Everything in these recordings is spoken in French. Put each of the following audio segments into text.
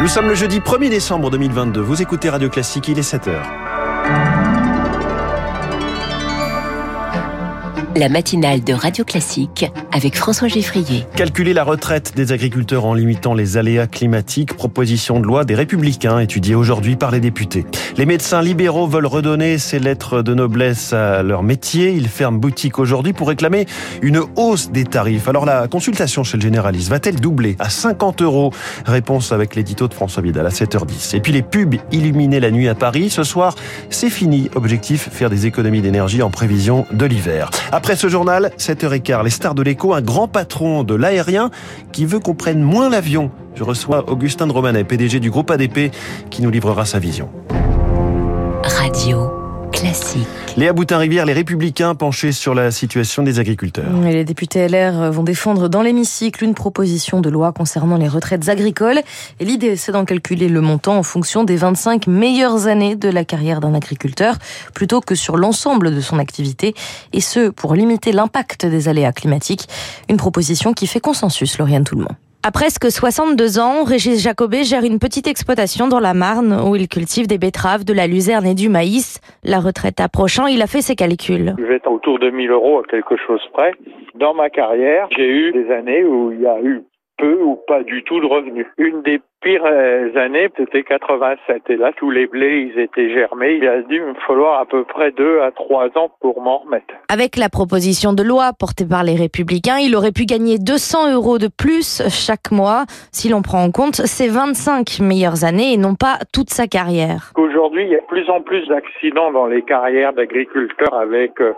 Nous sommes le jeudi 1er décembre 2022. Vous écoutez Radio Classique, il est 7h. La matinale de Radio Classique avec François Geffrier. Calculer la retraite des agriculteurs en limitant les aléas climatiques, proposition de loi des Républicains étudiée aujourd'hui par les députés. Les médecins libéraux veulent redonner ces lettres de noblesse à leur métier. Ils ferment boutique aujourd'hui pour réclamer une hausse des tarifs. Alors la consultation chez le généraliste va-t-elle doubler à 50 euros? Réponse avec l'édito de François Vidal à 7h10. Et puis les pubs illuminés la nuit à Paris. Ce soir, c'est fini. Objectif, faire des économies d'énergie en prévision de l'hiver. Après ce journal, 7h15, les stars de l'écho, un grand patron de l'aérien qui veut qu'on prenne moins l'avion. Je reçois Augustin de Romanet, PDG du groupe ADP, qui nous livrera sa vision. Léa Boutin-Rivière, les Républicains penchés sur la situation des agriculteurs. les députés LR vont défendre dans l'hémicycle une proposition de loi concernant les retraites agricoles. Et l'idée, c'est d'en calculer le montant en fonction des 25 meilleures années de la carrière d'un agriculteur, plutôt que sur l'ensemble de son activité. Et ce, pour limiter l'impact des aléas climatiques. Une proposition qui fait consensus, Lauriane Tout-le-Monde. À presque 62 ans, Régis Jacobet gère une petite exploitation dans la Marne où il cultive des betteraves, de la luzerne et du maïs. La retraite approchant, il a fait ses calculs. Je vais être autour de 1000 euros à quelque chose près. Dans ma carrière, j'ai eu des années où il y a eu peu ou pas du tout de revenus. Une des pires années, c'était 87. Et là, tous les blés, ils étaient germés. Il a va me falloir à peu près deux à trois ans pour m'en remettre. Avec la proposition de loi portée par les Républicains, il aurait pu gagner 200 euros de plus chaque mois si l'on prend en compte ses 25 meilleures années et non pas toute sa carrière. Aujourd'hui, il y a de plus en plus d'accidents dans les carrières d'agriculteurs avec euh,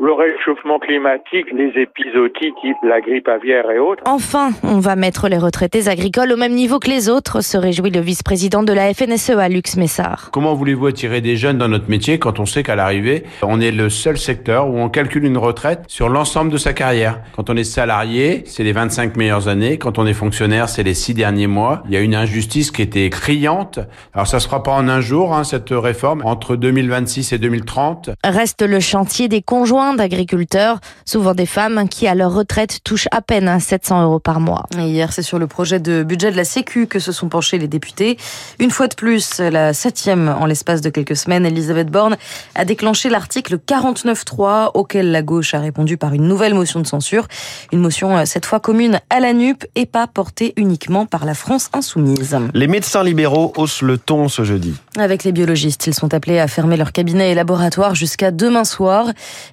le réchauffement climatique, les épisodies type la grippe aviaire et autres. Enfin, on va mettre les retraités agricoles au même niveau que les autres, se réjouit le vice-président de la FNSEA, Lux Messard. Comment voulez-vous attirer des jeunes dans notre métier quand on sait qu'à l'arrivée, on est le seul secteur où on calcule une retraite sur l'ensemble de sa carrière? Quand on est salarié, c'est les 25 meilleures années. Quand on est fonctionnaire, c'est les 6 derniers mois. Il y a une injustice qui était criante. Alors ça se fera pas en un jour, hein, cette réforme, entre 2026 et 2030. Reste le chantier des conjoints d'agriculteurs, souvent des femmes qui à leur retraite touchent à peine 700 euros par mois. hier, c'est sur le projet de budget de la Sécu que se sont penchés les députés. Une fois de plus, la septième en l'espace de quelques semaines, Elisabeth Borne a déclenché l'article 49.3 auquel la gauche a répondu par une nouvelle motion de censure. Une motion euh, cette fois commune à la NUP et pas portée uniquement par la France insoumise. Les médecins libéraux haussent le ton ce jeudi. Avec les biologistes, ils sont appelés à fermer leur cabinet et laboratoire jusqu'à demain soir.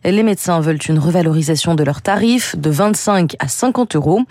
Les médecins veulent une revalorisation de leurs tarifs de 25 à 50 euros.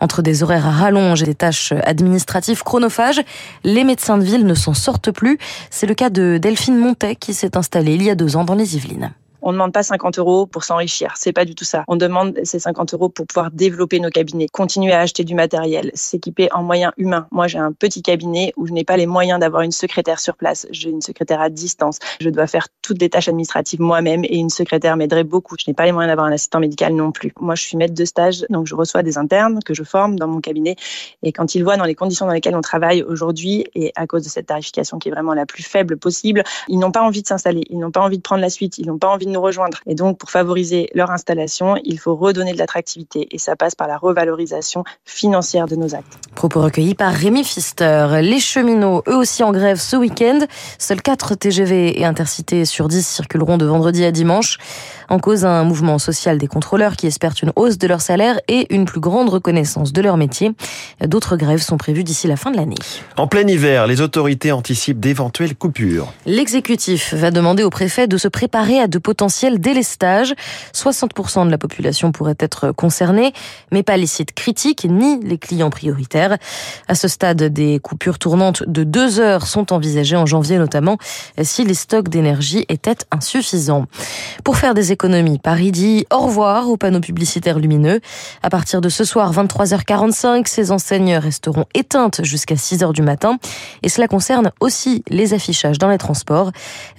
Entre des horaires à rallonge et des tâches administratives chronophages, les médecins de ville ne s'en sortent plus. C'est le cas de Delphine Montet qui s'est installée il y a deux ans dans les Yvelines. On ne demande pas 50 euros pour s'enrichir. C'est pas du tout ça. On demande ces 50 euros pour pouvoir développer nos cabinets, continuer à acheter du matériel, s'équiper en moyens humains. Moi, j'ai un petit cabinet où je n'ai pas les moyens d'avoir une secrétaire sur place. J'ai une secrétaire à distance. Je dois faire toutes les tâches administratives moi-même et une secrétaire m'aiderait beaucoup. Je n'ai pas les moyens d'avoir un assistant médical non plus. Moi, je suis maître de stage, donc je reçois des internes que je forme dans mon cabinet. Et quand ils voient dans les conditions dans lesquelles on travaille aujourd'hui et à cause de cette tarification qui est vraiment la plus faible possible, ils n'ont pas envie de s'installer. Ils n'ont pas envie de prendre la suite. Ils n'ont pas envie de rejoindre. Et donc, pour favoriser leur installation, il faut redonner de l'attractivité et ça passe par la revalorisation financière de nos actes. Propos recueillis par Rémi Pfister. Les cheminots, eux aussi en grève ce week-end. Seuls 4 TGV et intercités sur 10 circuleront de vendredi à dimanche. En cause un mouvement social des contrôleurs qui espèrent une hausse de leur salaire et une plus grande reconnaissance de leur métier. D'autres grèves sont prévues d'ici la fin de l'année. En plein hiver, les autorités anticipent d'éventuelles coupures. L'exécutif va demander au préfet de se préparer à de potentiels délestages. 60% de la population pourrait être concernée, mais pas les sites critiques ni les clients prioritaires. À ce stade, des coupures tournantes de deux heures sont envisagées en janvier notamment si les stocks d'énergie étaient insuffisants. Pour faire des économies, Paris dit au revoir aux panneaux publicitaires lumineux. À partir de ce soir, 23h45, ces enseignes resteront éteintes jusqu'à 6h du matin. Et cela concerne aussi les affichages dans les transports.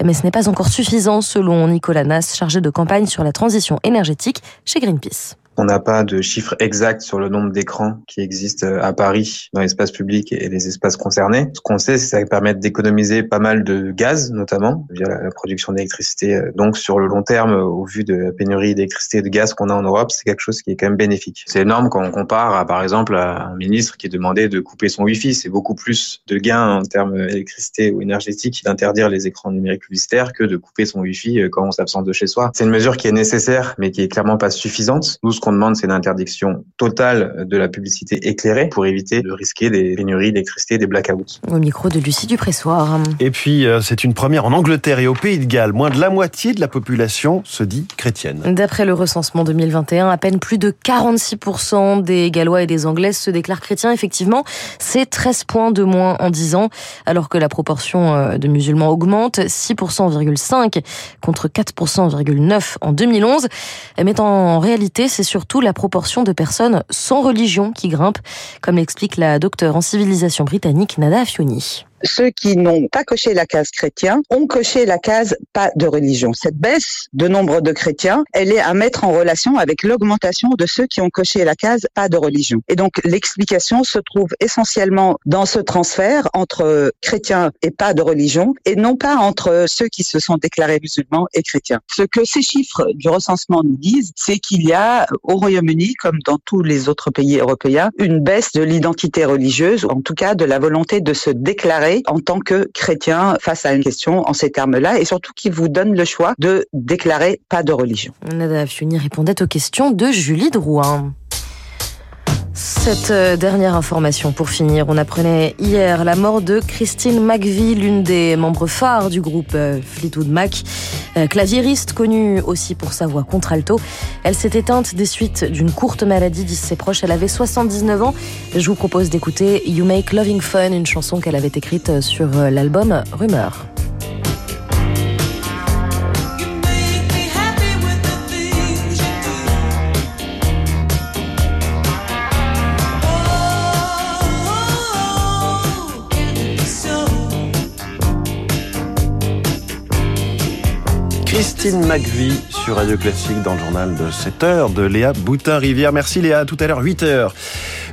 Mais ce n'est pas encore suffisant selon Nicolas Chargé de campagne sur la transition énergétique chez Greenpeace. On n'a pas de chiffre exact sur le nombre d'écrans qui existent à Paris dans l'espace public et les espaces concernés. Ce qu'on sait, c'est que ça permet d'économiser pas mal de gaz, notamment via la production d'électricité. Donc sur le long terme, au vu de la pénurie d'électricité et de gaz qu'on a en Europe, c'est quelque chose qui est quand même bénéfique. C'est énorme quand on compare à, par exemple, à un ministre qui demandait de couper son Wi-Fi. C'est beaucoup plus de gains en termes d'électricité ou énergétique d'interdire les écrans numériques publicitaires que de couper son Wi-Fi quand on s'absente de chez soi. C'est une mesure qui est nécessaire, mais qui est clairement pas suffisante. Qu'on demande, c'est l'interdiction totale de la publicité éclairée pour éviter de risquer des pénuries d'électricité, des blackouts. Au micro de Lucie Dupressoir. Et puis, euh, c'est une première en Angleterre et au Pays de Galles. Moins de la moitié de la population se dit chrétienne. D'après le recensement 2021, à peine plus de 46% des Gallois et des Anglaises se déclarent chrétiens. Effectivement, c'est 13 points de moins en 10 ans, alors que la proportion euh, de musulmans augmente, 6,5% contre 4,9% en 2011. Mais en réalité, c'est surtout la proportion de personnes sans religion qui grimpe, comme l'explique la docteure en civilisation britannique Nada Afioni ceux qui n'ont pas coché la case chrétien ont coché la case pas de religion. Cette baisse de nombre de chrétiens, elle est à mettre en relation avec l'augmentation de ceux qui ont coché la case pas de religion. Et donc l'explication se trouve essentiellement dans ce transfert entre chrétiens et pas de religion et non pas entre ceux qui se sont déclarés musulmans et chrétiens. Ce que ces chiffres du recensement nous disent, c'est qu'il y a au Royaume-Uni, comme dans tous les autres pays européens, une baisse de l'identité religieuse, ou en tout cas de la volonté de se déclarer en tant que chrétien face à une question en ces termes-là et surtout qui vous donne le choix de déclarer pas de religion. Nada Fioni répondait aux questions de Julie Drouin. Cette euh, dernière information pour finir, on apprenait hier la mort de Christine McVie, l'une des membres phares du groupe euh, Fleetwood Mac, euh, claviériste connue aussi pour sa voix contralto. Elle s'est éteinte des suites d'une courte maladie, disent ses proches. Elle avait 79 ans. Je vous propose d'écouter You Make Loving Fun, une chanson qu'elle avait écrite sur l'album Rumeur. Christine McVie sur Radio Classique dans le journal de 7 heures de Léa Boutin-Rivière. Merci Léa, tout à l'heure 8 heures.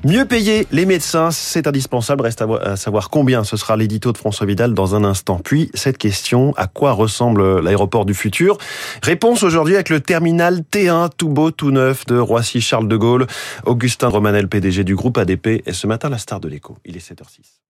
Mieux payer les médecins, c'est indispensable. Reste à savoir combien. Ce sera l'édito de François Vidal dans un instant. Puis, cette question, à quoi ressemble l'aéroport du futur? Réponse aujourd'hui avec le terminal T1, tout beau, tout neuf de Roissy-Charles de Gaulle. Augustin Romanel, PDG du groupe ADP, est ce matin la star de l'écho. Il est 7h06.